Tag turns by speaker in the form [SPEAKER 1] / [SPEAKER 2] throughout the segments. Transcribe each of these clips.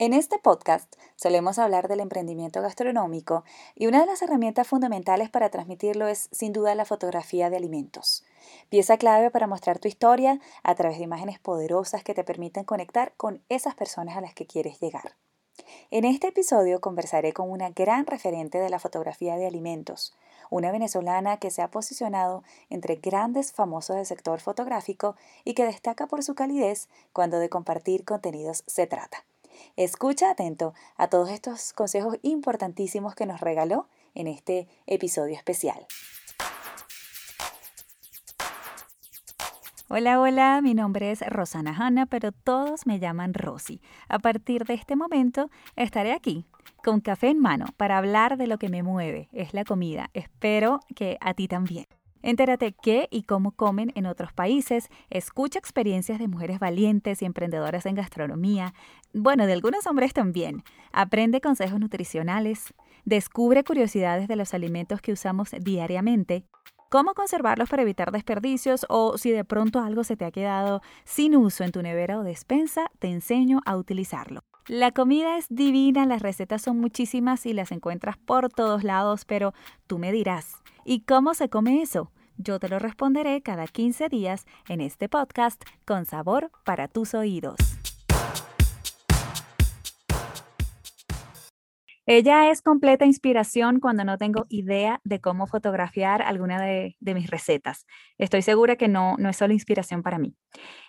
[SPEAKER 1] En este podcast solemos hablar del emprendimiento gastronómico y una de las herramientas fundamentales para transmitirlo es sin duda la fotografía de alimentos. Pieza clave para mostrar tu historia a través de imágenes poderosas que te permiten conectar con esas personas a las que quieres llegar. En este episodio conversaré con una gran referente de la fotografía de alimentos, una venezolana que se ha posicionado entre grandes famosos del sector fotográfico y que destaca por su calidez cuando de compartir contenidos se trata. Escucha atento a todos estos consejos importantísimos que nos regaló en este episodio especial. Hola, hola, mi nombre es Rosana Hanna, pero todos me llaman Rosy. A partir de este momento estaré aquí con café en mano para hablar de lo que me mueve, es la comida. Espero que a ti también. Entérate qué y cómo comen en otros países, escucha experiencias de mujeres valientes y emprendedoras en gastronomía, bueno, de algunos hombres también. Aprende consejos nutricionales, descubre curiosidades de los alimentos que usamos diariamente, cómo conservarlos para evitar desperdicios o si de pronto algo se te ha quedado sin uso en tu nevera o despensa, te enseño a utilizarlo. La comida es divina, las recetas son muchísimas y las encuentras por todos lados, pero tú me dirás, ¿y cómo se come eso? Yo te lo responderé cada 15 días en este podcast con sabor para tus oídos. Ella es completa inspiración cuando no tengo idea de cómo fotografiar alguna de, mis recetas. Estoy segura que no, no es solo inspiración para mí.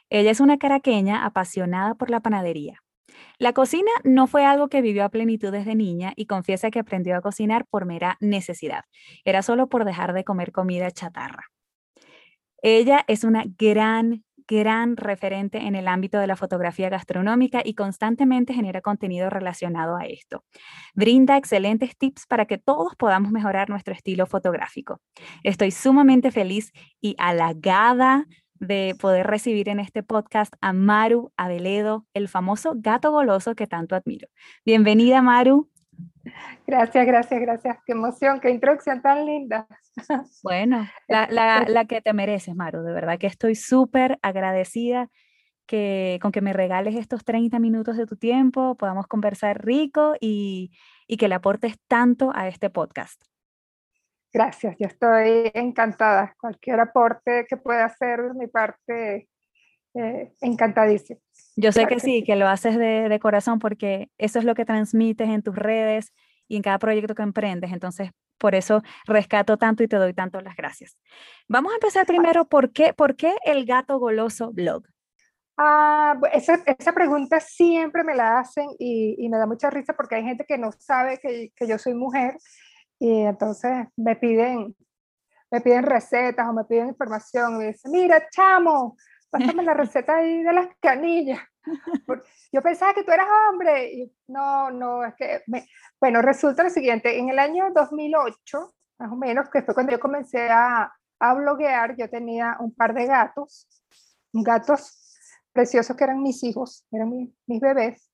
[SPEAKER 1] Ella es una caraqueña apasionada por la panadería. La cocina no fue algo que vivió a plenitud desde niña y confiesa que aprendió a cocinar por mera necesidad. Era solo por dejar de comer comida chatarra. Ella es una gran, gran referente en el ámbito de la fotografía gastronómica y constantemente genera contenido relacionado a esto. Brinda excelentes tips para que todos podamos mejorar nuestro estilo fotográfico. Estoy sumamente feliz y halagada de poder recibir en este podcast a Maru Aveledo, el famoso gato goloso que tanto admiro. Bienvenida, Maru.
[SPEAKER 2] Gracias, gracias, gracias. Qué emoción, qué introducción tan linda.
[SPEAKER 1] Bueno, la, que te mereces, Maru. De verdad que estoy súper agradecida que, con que me regales estos 30 minutos de tu tiempo, podamos conversar rico y, y que le aportes tanto a este podcast.
[SPEAKER 2] Gracias, yo estoy encantada. Cualquier aporte que pueda hacer de mi parte, eh, encantadísimo.
[SPEAKER 1] Yo sé que sí, que lo haces de, de, corazón porque eso es lo que transmites en tus redes y en cada proyecto que emprendes. Entonces, por eso rescato tanto y te doy tanto las gracias. Vamos a empezar primero, ¿por qué, por qué el gato goloso blog?
[SPEAKER 2] Ah, esa, esa, pregunta siempre me la hacen y, y, me da mucha risa porque hay gente que no sabe que, que yo soy mujer y entonces me piden, me piden recetas o me piden información. Y me dicen, mira, chamo, pásame la receta ahí de las canillas. Yo pensaba que tú eras hombre. Y no, no, es que... Bueno, resulta lo siguiente. En el año 2008, más o menos, que fue cuando yo comencé a, a bloguear, yo tenía un par de gatos, gatos preciosos que eran mis hijos, eran mis bebés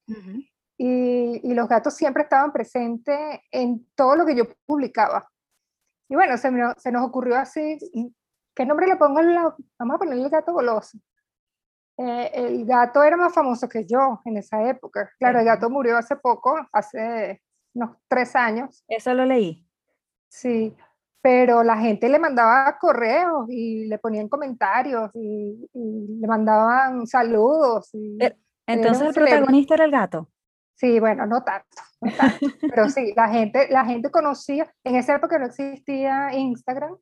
[SPEAKER 2] y, los gatos siempre estaban presentes en todo lo que yo publicaba. Y bueno, se, se nos ocurrió así, ¿qué nombre le pongo? Vamos a ponerle el gato goloso. Eh, el gato era más famoso que yo en esa época. Claro, el gato murió hace poco, hace unos tres años.
[SPEAKER 1] Eso lo leí.
[SPEAKER 2] Sí, pero la gente le mandaba correos y le ponían comentarios y, le mandaban saludos.
[SPEAKER 1] Eh, entonces el protagonista era el gato.
[SPEAKER 2] Sí, bueno, no tanto, pero sí, la gente, la gente conocía, en esa época no existía Instagram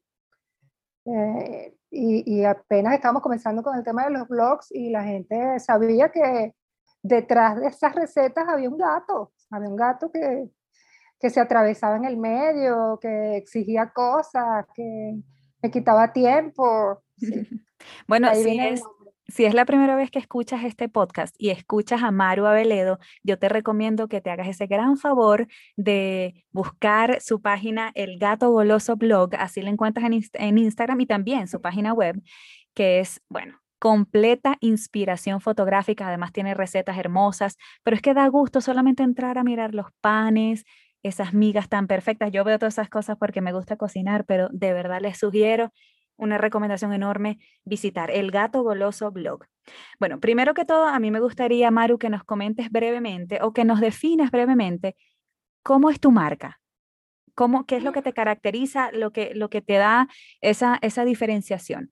[SPEAKER 2] eh, y, y, apenas estábamos comenzando con el tema de los blogs y la gente sabía que detrás de esas recetas había un gato, había un gato que, que se atravesaba en el medio, que exigía cosas, que me quitaba tiempo.
[SPEAKER 1] Bueno, sí es, si es la primera vez que escuchas este podcast y escuchas a Maru Aveledo, yo te recomiendo que te hagas ese gran favor de buscar su página El Gato Goloso Blog, así la encuentras en, en Instagram y también su página web, que es, bueno, completa inspiración fotográfica, además tiene recetas hermosas, pero es que da gusto solamente entrar a mirar los panes, esas migas tan perfectas. Yo veo todas esas cosas porque me gusta cocinar, pero de verdad les sugiero una recomendación enorme, visitar el Gato Goloso Blog. Bueno, primero que todo, a mí me gustaría, Maru, que nos comentes brevemente o que nos definas brevemente cómo es tu marca. ¿Cómo, ¿Qué es lo que te caracteriza, lo que, lo que te da esa, esa diferenciación?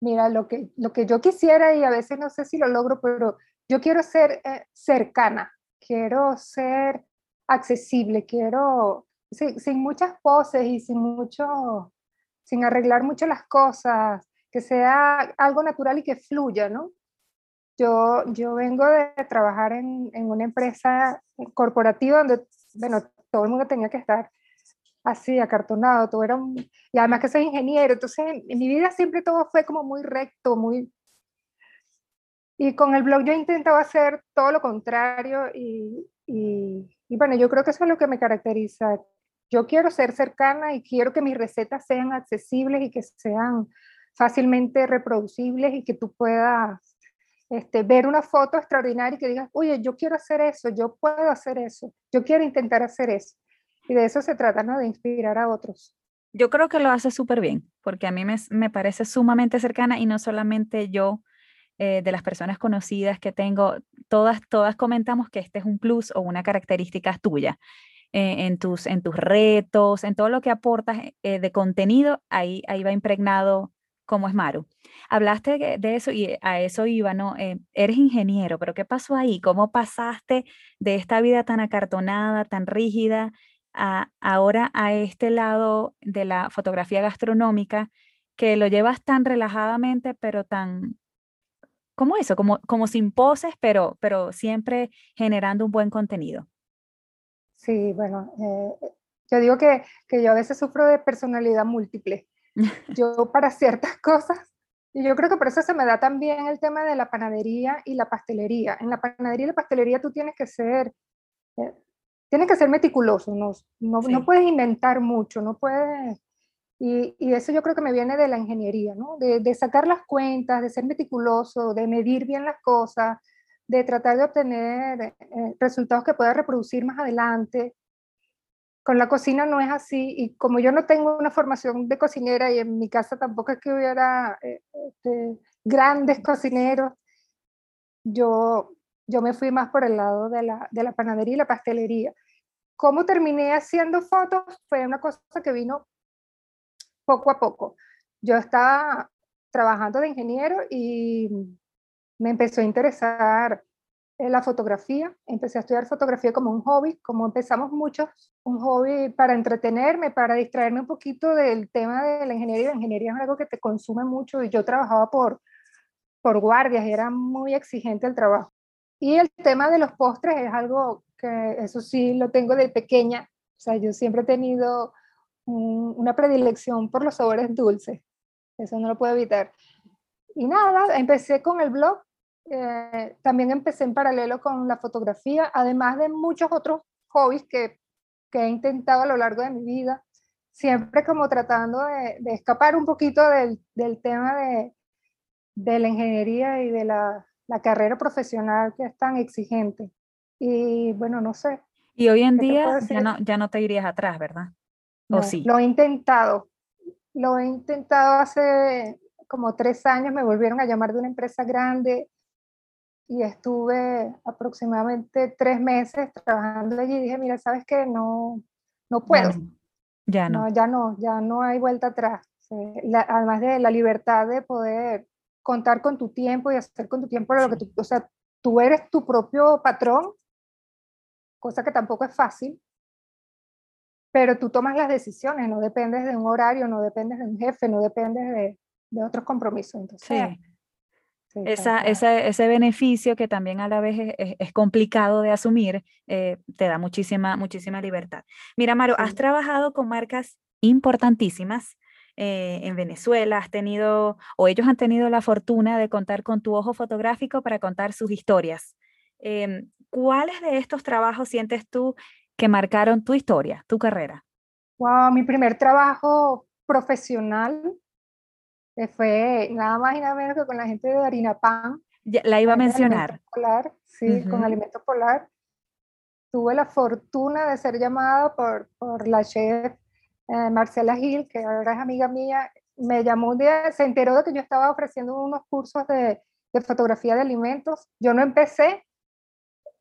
[SPEAKER 2] Mira, lo que, lo que yo quisiera, y a veces no sé si lo logro, pero yo quiero ser eh, cercana, quiero ser accesible, quiero, sin, sin, muchas poses y sin mucho, sin arreglar mucho las cosas, que sea algo natural y que fluya, ¿no? Yo, yo vengo de trabajar en, en una empresa corporativa donde, bueno, todo el mundo tenía que estar así, acartonado, todo era un, y además que soy ingeniero, entonces en, mi vida siempre todo fue como muy recto, muy... Y con el blog yo intentaba hacer todo lo contrario y, y, y, bueno, yo creo que eso es lo que me caracteriza. Yo quiero ser cercana y quiero que mis recetas sean accesibles y que sean fácilmente reproducibles y que tú puedas este, ver una foto extraordinaria y que digas, oye, yo quiero hacer eso, yo puedo hacer eso, yo quiero intentar hacer eso. Y de eso se trata, ¿no? De inspirar a otros.
[SPEAKER 1] Yo creo que lo hace súper bien, porque a mí me, parece sumamente cercana y no solamente yo, eh, de las personas conocidas que tengo, todas, todas comentamos que este es un plus o una característica tuya. Eh, en, tus, en tus retos, en todo lo que aportas eh, de contenido, ahí, ahí va impregnado como es Maru. Hablaste de eso y a eso iba, ¿no? eres ingeniero, pero ¿qué pasó ahí? ¿Cómo pasaste de esta vida tan acartonada, tan rígida, ahora a este lado de la fotografía gastronómica que lo llevas tan relajadamente, pero tan, como eso, como, como sin poses, pero, pero siempre generando un buen contenido.
[SPEAKER 2] Sí, bueno, eh, yo digo que, que, yo a veces sufro de personalidad múltiple. Yo para ciertas cosas, y yo creo que por eso se me da también el tema de la panadería y la pastelería. En la panadería y la pastelería tú tienes que ser, eh, tienes que ser meticuloso, no, no, no, puedes inventar mucho, no puedes... Y, y, eso yo creo que me viene de la ingeniería, ¿no? De, de, sacar las cuentas, de ser meticuloso, de medir bien las cosas, de tratar de obtener eh, resultados que pueda reproducir más adelante. Con la cocina no es así y como yo no tengo una formación de cocinera y en mi casa tampoco es que hubiera eh, este, grandes cocineros, yo yo me fui más por el lado de la, de la panadería y la pastelería. ¿Cómo terminé haciendo fotos? Fue una cosa que vino poco a poco. Yo estaba trabajando de ingeniero y me empezó a interesar la fotografía. Empecé a estudiar fotografía como un hobby, como empezamos muchos, un hobby para entretenerme, para distraerme un poquito del tema de la ingeniería. La ingeniería es algo que te consume mucho y yo trabajaba por, por guardias era muy exigente el trabajo. Y el tema de los postres es algo que eso sí lo tengo de pequeña. O sea, yo siempre he tenido una predilección por los sabores dulces. Eso no lo puedo evitar. Y nada, empecé con el blog. Eh, también empecé en paralelo con la fotografía, además de muchos otros hobbies que, que he intentado a lo largo de mi vida. Siempre como tratando de, de escapar un poquito del, del tema de, de la ingeniería y de la, la carrera profesional que es tan exigente. Y bueno, no sé.
[SPEAKER 1] Y hoy en día ya no, ya no te irías atrás, ¿verdad? ¿O sí?
[SPEAKER 2] Lo he intentado. Lo he intentado hace como tres años, me volvieron a llamar de una empresa grande y estuve aproximadamente tres meses trabajando allí y dije, mira, ¿sabes qué? No, no puedo.
[SPEAKER 1] Ya no.
[SPEAKER 2] Ya no, ya no hay vuelta atrás. además de la libertad de poder contar con tu tiempo y hacer con tu tiempo lo que tú, o sea, tú eres tu propio patrón, cosa que tampoco es fácil, pero tú tomas las decisiones, no dependes de un horario, no dependes de un jefe, no dependes de, de otros compromisos. Entonces,
[SPEAKER 1] sí. Esa, ese beneficio que también a la vez es, es, complicado de asumir, eh, te da muchísima, muchísima libertad. Mira, Maro, has trabajado con marcas importantísimas eh, en Venezuela, has tenido, o ellos han tenido la fortuna de contar con tu ojo fotográfico para contar sus historias. Em, ¿Cuáles de estos trabajos sientes tú que marcaron tu historia, tu carrera?
[SPEAKER 2] Wow, mi primer trabajo profesional eh, fue nada más y nada menos que con la gente de Harina Pan.
[SPEAKER 1] la iba a mencionar.
[SPEAKER 2] Polar, sí, con Alimento Polar. Tuve la fortuna de ser llamada por, por la chef eh, Marcela Gil, que ahora es amiga mía, me llamó un día, se enteró de que yo estaba ofreciendo unos cursos de, de fotografía de alimentos. Yo no empecé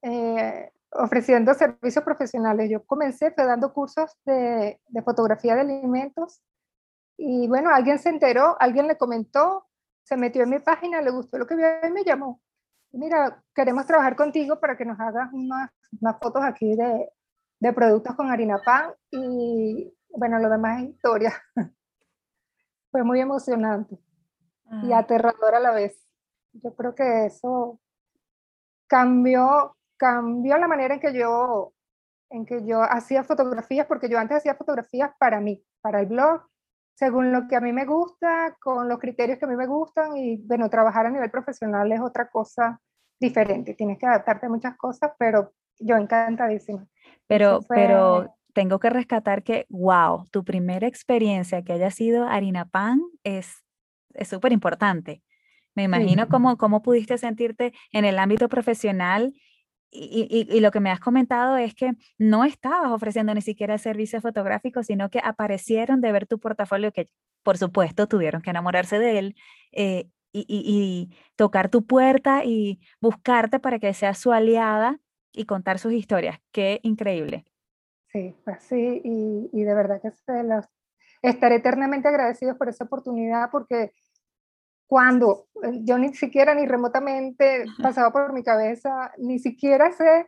[SPEAKER 2] eh, ofreciendo servicios profesionales, yo comencé dando cursos de, de fotografía de alimentos y bueno, alguien se enteró, alguien le comentó, se metió en mi página, le gustó lo que vio y me llamó. Mira, queremos trabajar contigo para que nos hagas unas, unas fotos aquí de, de productos con harina pan y bueno, lo demás es historia. Fue muy emocionante y ah. aterrador a la vez. Yo creo que eso cambió, cambió la manera en que yo en que yo hacía fotografías, porque yo antes hacía fotografías para mí, para el blog, según lo que a mí me gusta, con los criterios que a mí me gustan y bueno, trabajar a nivel profesional es otra cosa diferente, tienes que adaptarte a muchas cosas, pero yo encantadísima.
[SPEAKER 1] Pero, pero tengo que rescatar que, wow, tu primera experiencia que haya sido harina pan es súper importante. Me imagino cómo, cómo pudiste sentirte en el ámbito profesional y, lo que me has comentado es que no estabas ofreciendo ni siquiera servicios fotográficos, sino que aparecieron de ver tu portafolio, que por supuesto tuvieron que enamorarse de él eh, y, tocar tu puerta y buscarte para que seas su aliada y contar sus historias. Qué increíble.
[SPEAKER 2] Sí, pues sí, y, de verdad que los, estaré eternamente agradecidos por esa oportunidad porque cuando eh, yo ni siquiera ni remotamente pasaba por mi cabeza, ni siquiera sé,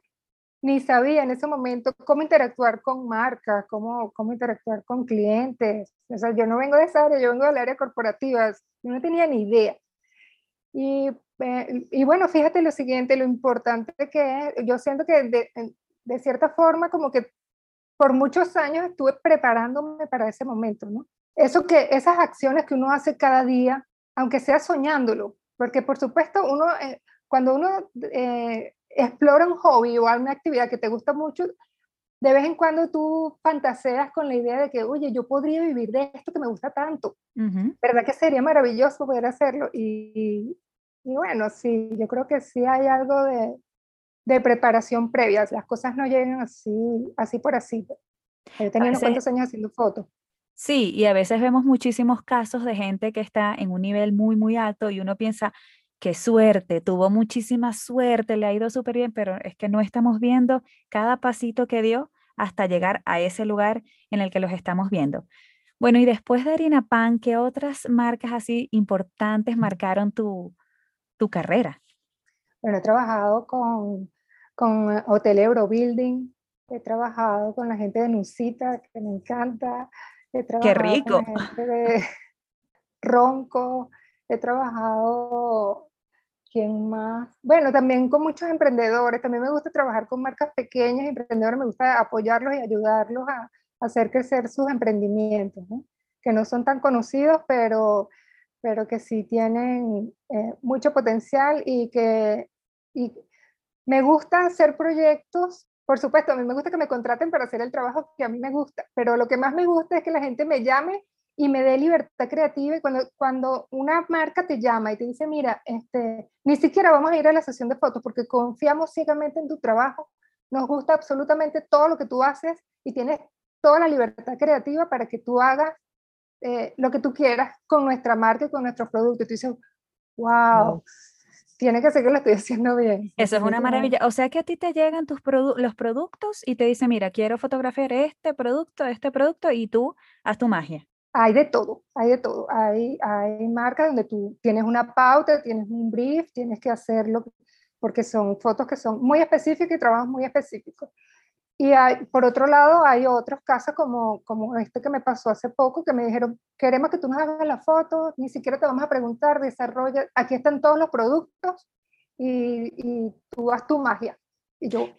[SPEAKER 2] ni sabía en ese momento cómo interactuar con marcas, cómo, cómo interactuar con clientes. O sea, yo no vengo de esa área, yo vengo del área corporativa, yo no tenía ni idea. Y, eh, y bueno, fíjate lo siguiente, lo importante que es, yo siento que de, de cierta forma como que por muchos años estuve preparándome para ese momento, ¿no? Eso que, esas acciones que uno hace cada día, aunque sea soñándolo, porque por supuesto uno, eh, cuando uno eh, explora un hobby o una actividad que te gusta mucho, de vez en cuando tú fantaseas con la idea de que, oye, yo podría vivir de esto que me gusta tanto. ¿Verdad que sería maravilloso poder hacerlo? Y, y, bueno, sí, yo creo que sí hay algo de, de preparación previa. Las cosas no llegan así, así por así. He tenido unos cuantos años haciendo fotos.
[SPEAKER 1] Sí, y a veces vemos muchísimos casos de gente que está en un nivel muy, muy alto y uno piensa, qué suerte, tuvo muchísima suerte, le ha ido súper bien, pero es que no estamos viendo cada pasito que dio hasta llegar a ese lugar en el que los estamos viendo. Bueno, y después de Harina Pan, ¿qué otras marcas así importantes marcaron tu, tu carrera?
[SPEAKER 2] Bueno, he trabajado con, con Hotel Eurobuilding, he trabajado con la gente de Nusita, que me encanta,
[SPEAKER 1] Qué rico.
[SPEAKER 2] Ronco, he trabajado, ¿quién más? Bueno, también con muchos emprendedores, también me gusta trabajar con marcas pequeñas, emprendedores, me gusta apoyarlos y ayudarlos a, hacer crecer sus emprendimientos, que no son tan conocidos, pero, pero que sí tienen eh, mucho potencial y que y me gusta hacer proyectos por supuesto, a mí me gusta que me contraten para hacer el trabajo que a mí me gusta, pero lo que más me gusta es que la gente me llame y me dé libertad creativa. Y cuando, una marca te llama y te dice, mira, este, ni siquiera vamos a ir a la sesión de fotos porque confiamos ciegamente en tu trabajo, nos gusta absolutamente todo lo que tú haces y tienes toda la libertad creativa para que tú hagas eh, lo que tú quieras con nuestra marca y con nuestros productos. Y tú dices, wow tiene que ser que lo estoy haciendo bien.
[SPEAKER 1] Eso es una maravilla. O sea que a ti te llegan tus los productos y te dicen, mira, quiero fotografiar este producto, este producto, y tú haz tu magia.
[SPEAKER 2] Hay de todo, hay de todo. Hay, hay marcas donde tú tienes una pauta, tienes un brief, tienes que hacerlo, porque son fotos que son muy específicas y trabajos muy específicos. Y hay, por otro lado, hay otros casos como, como este que me pasó hace poco, que me dijeron, queremos que tú nos hagas la foto, ni siquiera te vamos a preguntar, desarrolla, aquí están todos los productos y, y tú haz tu magia. Y yo...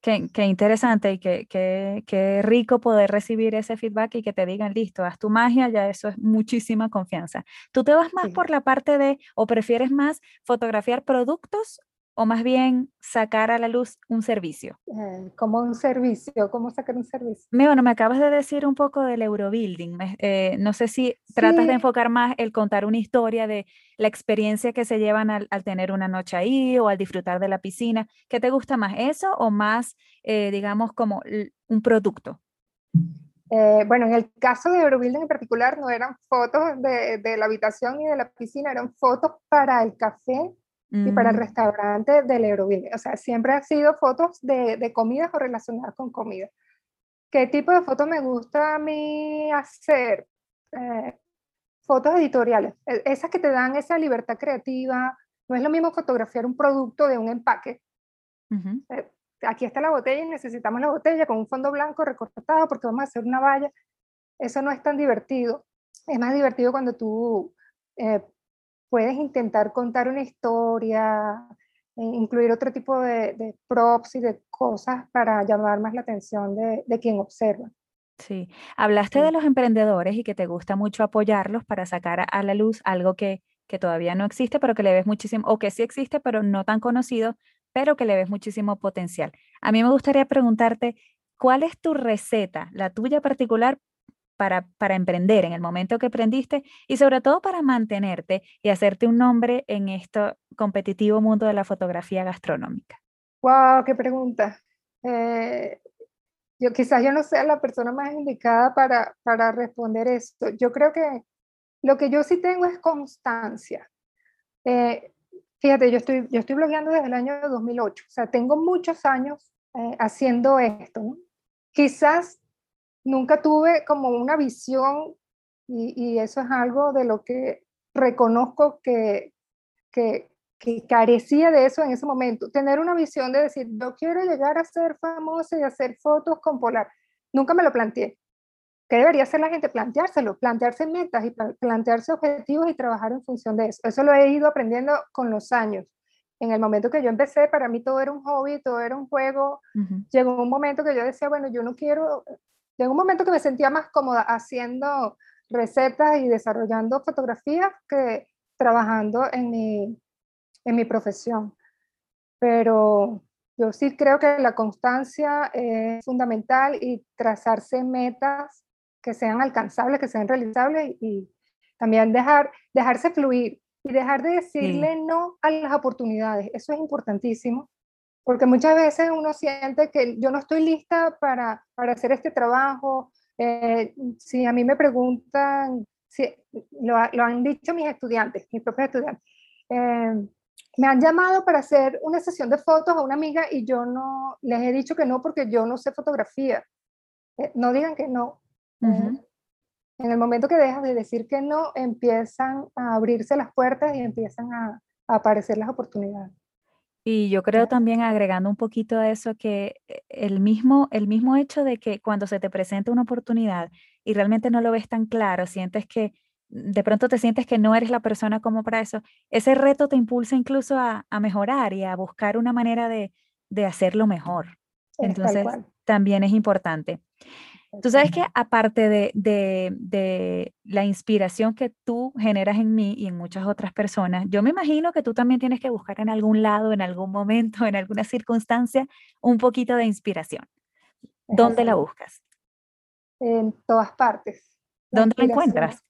[SPEAKER 1] Qué, qué, interesante y qué, qué, qué, rico poder recibir ese feedback y que te digan, listo, haz tu magia, ya eso es muchísima confianza. ¿Tú te vas más por la parte de, o prefieres más fotografiar productos o más bien sacar a la luz un servicio?
[SPEAKER 2] Eh, como un servicio, ¿cómo sacar un servicio?
[SPEAKER 1] Me, bueno, me acabas de decir un poco del Eurobuilding. Eh, no sé si tratas de enfocar más el contar una historia de la experiencia que se llevan al, tener una noche ahí o al disfrutar de la piscina. ¿Qué te gusta más, eso o más, eh, digamos, como un producto?
[SPEAKER 2] bueno, en el caso de Eurobuilding en particular, no eran fotos de, de, la habitación y de la piscina, eran fotos para el café y para el
[SPEAKER 1] Mm,
[SPEAKER 2] restaurante del Euroville. O sea, siempre han sido fotos de, de comidas o relacionadas con comida. ¿Qué tipo de fotos me gusta a mí hacer? Eh, fotos editoriales, e- esas que te dan esa libertad creativa. No es lo mismo fotografiar un producto de un empaque.
[SPEAKER 1] ujú.
[SPEAKER 2] Eh, aquí está la botella y necesitamos la botella con un fondo blanco recortado porque vamos a hacer una valla. Eso no es tan divertido. Es más divertido cuando tú eh, puedes intentar contar una historia, eh, incluir otro tipo de, de props y de cosas para llamar más la atención de, de quien observa.
[SPEAKER 1] Sí, hablaste de los emprendedores y que te gusta mucho apoyarlos para sacar a a la luz algo que, que todavía no existe, pero que le ves muchísimo, o que sí existe, pero no tan conocido, pero que le ves muchísimo potencial. A mí me gustaría preguntarte, ¿cuál es tu receta, la tuya particular, para, para emprender en el momento que emprendiste y sobre todo para mantenerte y hacerte un nombre en este competitivo mundo de la fotografía gastronómica?
[SPEAKER 2] ¡Wow! ¡Qué pregunta! Eh, yo quizás yo no sea la persona más indicada para, para responder esto. Yo creo que lo que yo sí tengo es constancia. Eh, fíjate, yo estoy, yo estoy blogueando desde el año 2008, o sea, tengo muchos años eh, haciendo esto. ¿no? Quizás nunca tuve como una visión y, y eso es algo de lo que reconozco que, que, que carecía de eso en ese momento. Tener una visión de decir, yo quiero llegar a ser famosa y hacer fotos con Polar. Nunca me lo planteé. ¿Qué debería hacer la gente? Planteárselo, plantearse metas y pla- plantearse objetivos y trabajar en función de eso. Eso lo he ido aprendiendo con los años. En el momento que yo empecé, para mí todo era un hobby, todo era un juego. Llegó un momento que yo decía, bueno, yo no quiero, llegó un momento que me sentía más cómoda haciendo recetas y desarrollando fotografías que trabajando en mi, en mi profesión. Pero yo sí creo que la constancia es fundamental y trazarse metas que sean alcanzables, que sean realizables y también dejar, dejarse fluir y dejar de decirle no a las oportunidades. Eso es importantísimo, porque muchas veces uno siente que yo no estoy lista para, para hacer este trabajo. Eh, si a mí me preguntan, si, lo, lo han dicho mis estudiantes, mis propios estudiantes, eh, me han llamado para hacer una sesión de fotos a una amiga y yo no les he dicho que no porque yo no sé fotografía. Eh, no digan que no. Eh,
[SPEAKER 1] ujú.
[SPEAKER 2] en el momento que dejas de decir que no, empiezan a abrirse las puertas y empiezan a, a aparecer las oportunidades.
[SPEAKER 1] Y yo creo también agregando un poquito a eso que eh, el mismo, el mismo hecho de que cuando se te presenta una oportunidad y realmente no lo ves tan claro, sientes que mm, de pronto te sientes que no eres la persona como para eso, ese reto te impulsa incluso a, a mejorar y a buscar una manera de, de hacerlo mejor.
[SPEAKER 2] Es
[SPEAKER 1] Entonces, también es importante. Tú sabes que aparte de, de, de la inspiración que tú generas en mí y en muchas otras personas, yo me imagino que tú también tienes que buscar en algún lado, en algún momento, en alguna circunstancia, un poquito de inspiración. ¿Dónde la buscas?
[SPEAKER 2] En todas partes. La
[SPEAKER 1] ¿Dónde la encuentras?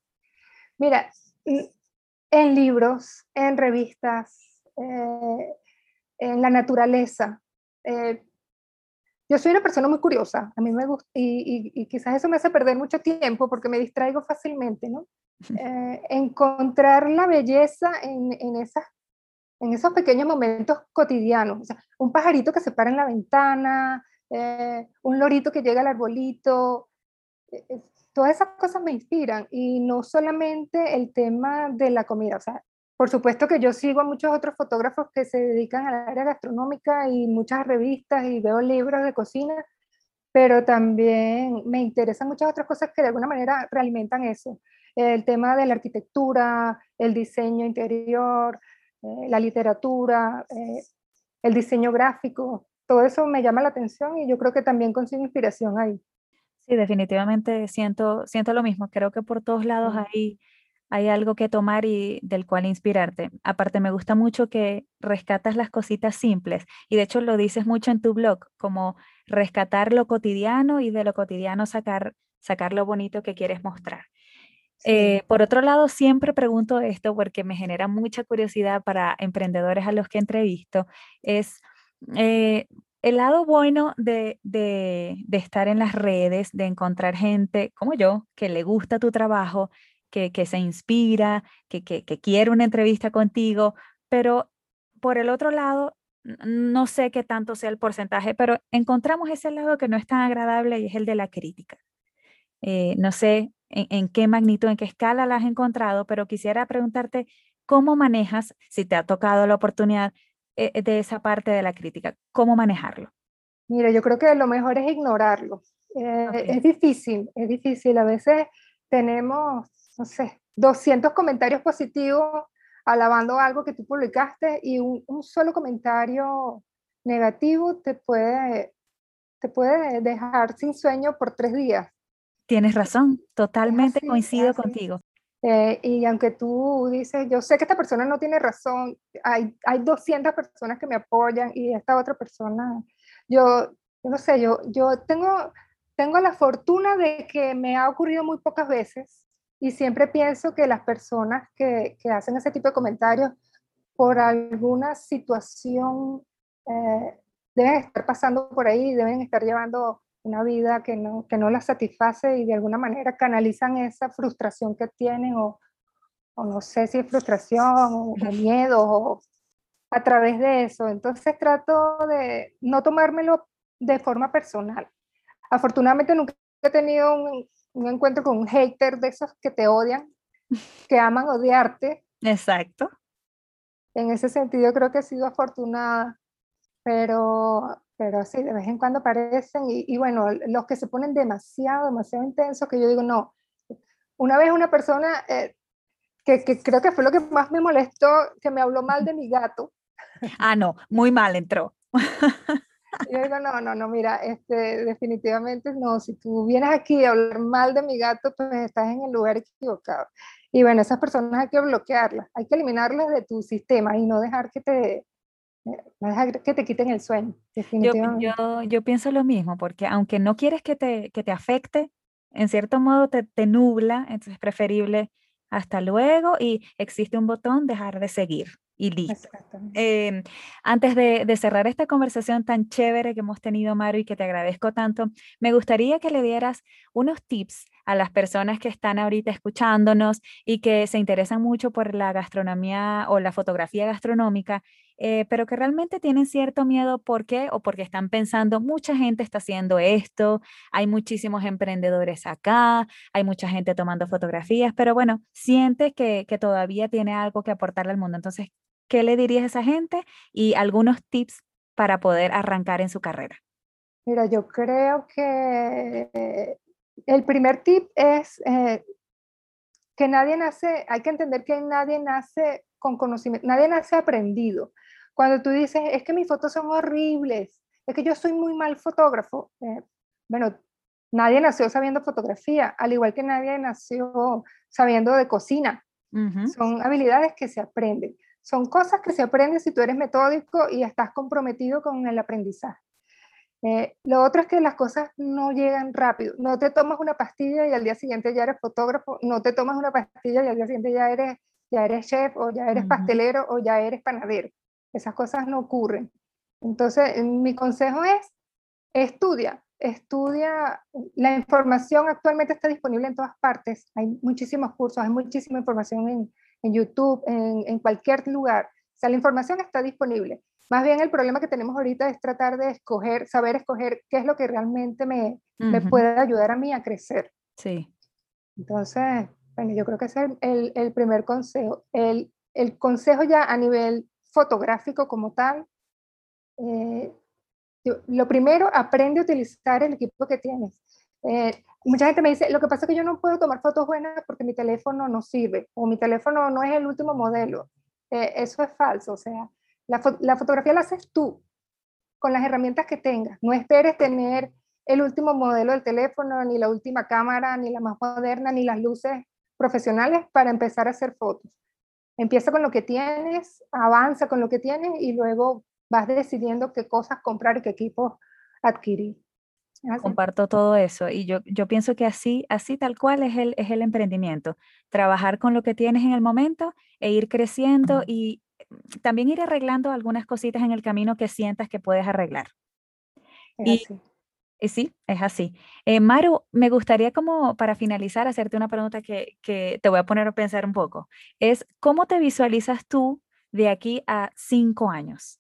[SPEAKER 2] Mira, en libros, en revistas, eh, en la naturaleza. Eh, yo soy una persona muy curiosa, a mí me gusta, y, y- y quizás eso me hace perder mucho tiempo porque me distraigo fácilmente, ¿no? Eh, encontrar la belleza en, en, esas, en esos pequeños momentos cotidianos. O sea, un pajarito que se para en la ventana, eh, un lorito que llega al arbolito, eh, todas esas cosas me inspiran y no solamente el tema de la comida, o sea, por supuesto que yo sigo a muchos otros fotógrafos que se dedican al área gastronómica y muchas revistas y veo libros de cocina, pero también me interesan muchas otras cosas que de alguna manera realimentan eso. El tema de la arquitectura, el diseño interior, eh, la literatura, eh, el diseño gráfico, todo eso me llama la atención y yo creo que también consigo inspiración ahí.
[SPEAKER 1] Sí, definitivamente siento, siento lo mismo. Creo que por todos lados hay, hay algo que tomar y del cual inspirarte. Aparte, me gusta mucho que rescatas las cositas simples y de hecho lo dices mucho en tu blog, como rescatar lo cotidiano y de lo cotidiano sacar, sacar lo bonito que quieres mostrar.
[SPEAKER 2] Sí.
[SPEAKER 1] Eh, por otro lado, siempre pregunto esto porque me genera mucha curiosidad para emprendedores a los que entrevisto, es eh, el lado bueno de, de, de estar en las redes, de encontrar gente como yo, que le gusta tu trabajo, que, que se inspira, que, que, que quiere una entrevista contigo, pero por el otro lado, no sé qué tanto sea el porcentaje, pero encontramos ese lado que no es tan agradable y es el de la crítica. Eh, no sé en, qué magnitud, en qué escala la has encontrado, pero quisiera preguntarte cómo manejas, si te ha tocado la oportunidad eh, de esa parte de la crítica, cómo manejarlo.
[SPEAKER 2] Mira, yo creo que lo mejor es ignorarlo. Eh, es difícil, es difícil. A veces tenemos, no sé, 200 comentarios positivos alabando algo que tú publicaste y un, solo comentario negativo te puede, te puede dejar sin sueño por tres días.
[SPEAKER 1] Tienes razón, totalmente coincido contigo.
[SPEAKER 2] Eh, y aunque tú dices, yo sé que esta persona no tiene razón, hay, hay 200 personas que me apoyan y esta otra persona, yo, no sé, yo, yo tengo, tengo la fortuna de que me ha ocurrido muy pocas veces y siempre pienso que las personas que, que hacen ese tipo de comentarios por alguna situación eh, deben estar pasando por ahí, deben estar llevando una vida que no, que no las satisface y de alguna manera canalizan esa frustración que tienen o, o no sé si es frustración o, miedo o a través de eso. Entonces trato de no tomármelo de forma personal. Afortunadamente nunca he tenido un, un encuentro con un hater de esos que te odian, que aman odiarte.
[SPEAKER 1] Exacto.
[SPEAKER 2] En ese sentido creo que he sido afortunada, pero, pero sí, de vez en cuando aparecen y, bueno, los que se ponen demasiado, demasiado intensos, que yo digo, no, una vez una persona eh, que, que, creo que fue lo que más me molestó, que me habló mal de mi gato.
[SPEAKER 1] Ah, no, muy mal entró.
[SPEAKER 2] Yo digo, no, no, no, mira, este, definitivamente no, si tú vienes aquí a hablar mal de mi gato, pues estás en el lugar equivocado. Y bueno, esas personas hay que bloquearlas, hay que eliminarlas de tu sistema y no dejar que te, no dejar que te quiten el sueño.
[SPEAKER 1] Definitivamente. Yo, yo, yo, pienso lo mismo, porque aunque no quieres que te, que te afecte, en cierto modo te, te nubla, entonces es preferible hasta luego y existe un botón dejar de seguir y listo. Em, antes de, de, cerrar esta conversación tan chévere que hemos tenido, Maru, y que te agradezco tanto, me gustaría que le dieras unos tips a las personas que están ahorita escuchándonos y que se interesan mucho por la gastronomía o la fotografía gastronómica, eh, pero que realmente tienen cierto miedo. ¿Por qué? O porque están pensando, mucha gente está haciendo esto, hay muchísimos emprendedores acá, hay mucha gente tomando fotografías, pero bueno, siente que, que todavía tiene algo que aportarle al mundo. Entonces, ¿qué le dirías a esa gente? Y algunos tips para poder arrancar en su carrera.
[SPEAKER 2] Mira, yo creo que el primer tip es eh, que nadie nace, hay que entender que nadie nace con conocimiento, nadie nace aprendido. Cuando tú dices, es que mis fotos son horribles, es que yo soy muy mal fotógrafo, eh, bueno, nadie nació sabiendo fotografía, al igual que nadie nació sabiendo de cocina. Son habilidades que se aprenden. Son cosas que se aprenden si tú eres metódico y estás comprometido con el aprendizaje. Eh, lo otro es que las cosas no llegan rápido. No te tomas una pastilla y al día siguiente ya eres fotógrafo, no te tomas una pastilla y al día siguiente ya eres, ya eres chef o ya eres pastelero o ya eres panadero. Esas cosas no ocurren. Entonces, mi consejo es, estudia, estudia. La información actualmente está disponible en todas partes. Hay muchísimos cursos, hay muchísima información en, en YouTube, en, en, cualquier lugar. O sea, la información está disponible. Más bien el problema que tenemos ahorita es tratar de escoger, saber escoger qué es lo que realmente me, me puede ayudar a mí a crecer.
[SPEAKER 1] Sí.
[SPEAKER 2] Entonces, bueno, yo creo que ese es el, el primer consejo. El, el, consejo ya a nivel fotográfico como tal, eh, lo primero, aprende a utilizar el equipo que tienes. Eh, mucha gente me dice, lo que pasa es que yo no puedo tomar fotos buenas porque mi teléfono no sirve o mi teléfono no es el último modelo. Eh, eso es falso, o sea, la, la, fotografía la haces tú con las herramientas que tengas. No esperes tener el último modelo del teléfono, ni la última cámara, ni la más moderna, ni las luces profesionales para empezar a hacer fotos. Empieza con lo que tienes, avanza con lo que tienes y luego vas decidiendo qué cosas comprar y qué equipos adquirir.
[SPEAKER 1] Comparto todo eso y yo, yo pienso que así, así tal cual es el, es el emprendimiento, trabajar con lo que tienes en el momento e ir creciendo y también ir arreglando algunas cositas en el camino que sientas que puedes arreglar. y, sí, es así. Eh, Maru, me gustaría como para finalizar hacerte una pregunta que, que, te voy a poner a pensar un poco. Es, ¿cómo te visualizas tú de aquí a cinco años?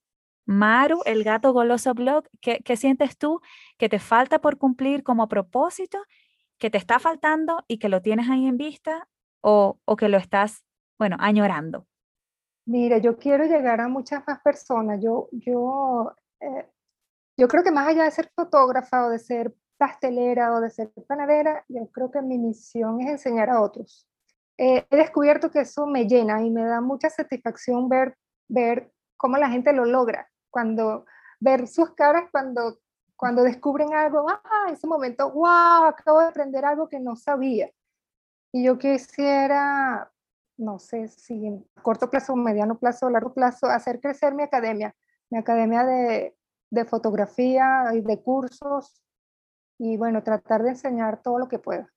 [SPEAKER 1] Maru, el gato goloso blog, ¿qué, ¿qué, sientes tú que te falta por cumplir como propósito, que te está faltando y que lo tienes ahí en vista o, o que lo estás, bueno, añorando?
[SPEAKER 2] Mire, yo quiero llegar a muchas más personas. Yo, yo, eh, yo creo que más allá de ser fotógrafa o de ser pastelera o de ser panadera, yo creo que mi misión es enseñar a otros. Eh, he descubierto que eso me llena y me da mucha satisfacción ver, ver cómo la gente lo logra, cuando ver sus caras cuando, cuando descubren algo, ah, ese momento, wow, acabo de aprender algo que no sabía. Y yo quisiera no sé si en corto plazo, mediano plazo, largo plazo, hacer crecer mi academia, mi academia de, fotografía y de cursos y bueno, tratar de enseñar todo lo que pueda.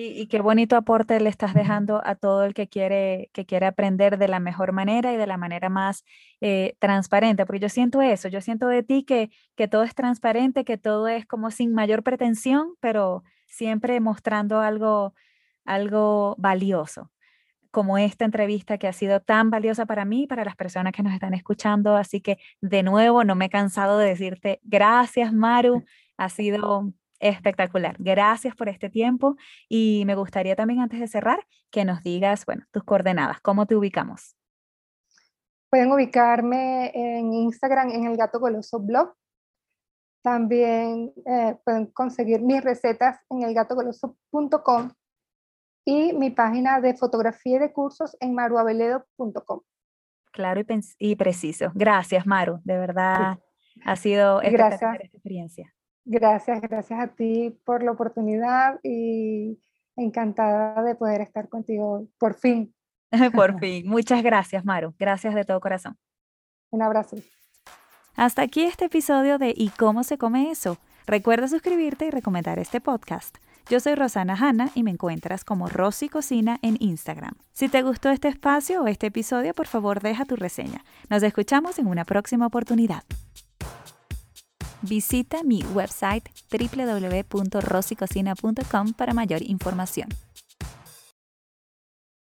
[SPEAKER 1] Y, qué bonito aporte le estás dejando a todo el que quiere, que quiere aprender de la mejor manera y de la manera más eh, transparente, porque yo siento eso, yo siento de ti que, que todo es transparente, que todo es como sin mayor pretensión, pero siempre mostrando algo, algo valioso como esta entrevista que ha sido tan valiosa para mí y para las personas que nos están escuchando. Así que de nuevo, no me he cansado de decirte gracias, Maru. Ha sido espectacular. Gracias por este tiempo y me gustaría también antes de cerrar que nos digas, bueno, tus coordenadas, cómo te ubicamos.
[SPEAKER 2] Pueden ubicarme en Instagram en el Gato Goloso Blog. También eh, pueden conseguir mis recetas en elgatogoloso.com y mi página de fotografía y de cursos en maruabeledo.com.
[SPEAKER 1] Claro y, preciso. Gracias, Maru. De verdad ha sido esta experiencia.
[SPEAKER 2] Gracias, gracias a ti por la oportunidad y encantada de poder estar contigo por fin.
[SPEAKER 1] por fin. Muchas gracias, Maru. Gracias de todo corazón.
[SPEAKER 2] Un abrazo.
[SPEAKER 1] Hasta aquí este episodio de ¿Y cómo se come eso? Recuerda suscribirte y recomendar este podcast. Yo soy Rosana Hanna y me encuentras como Rosy Cocina en Instagram. Si te gustó este espacio o este episodio, por favor deja tu reseña. Nos escuchamos en una próxima oportunidad. Visita mi website www.rosicocina.com para mayor información.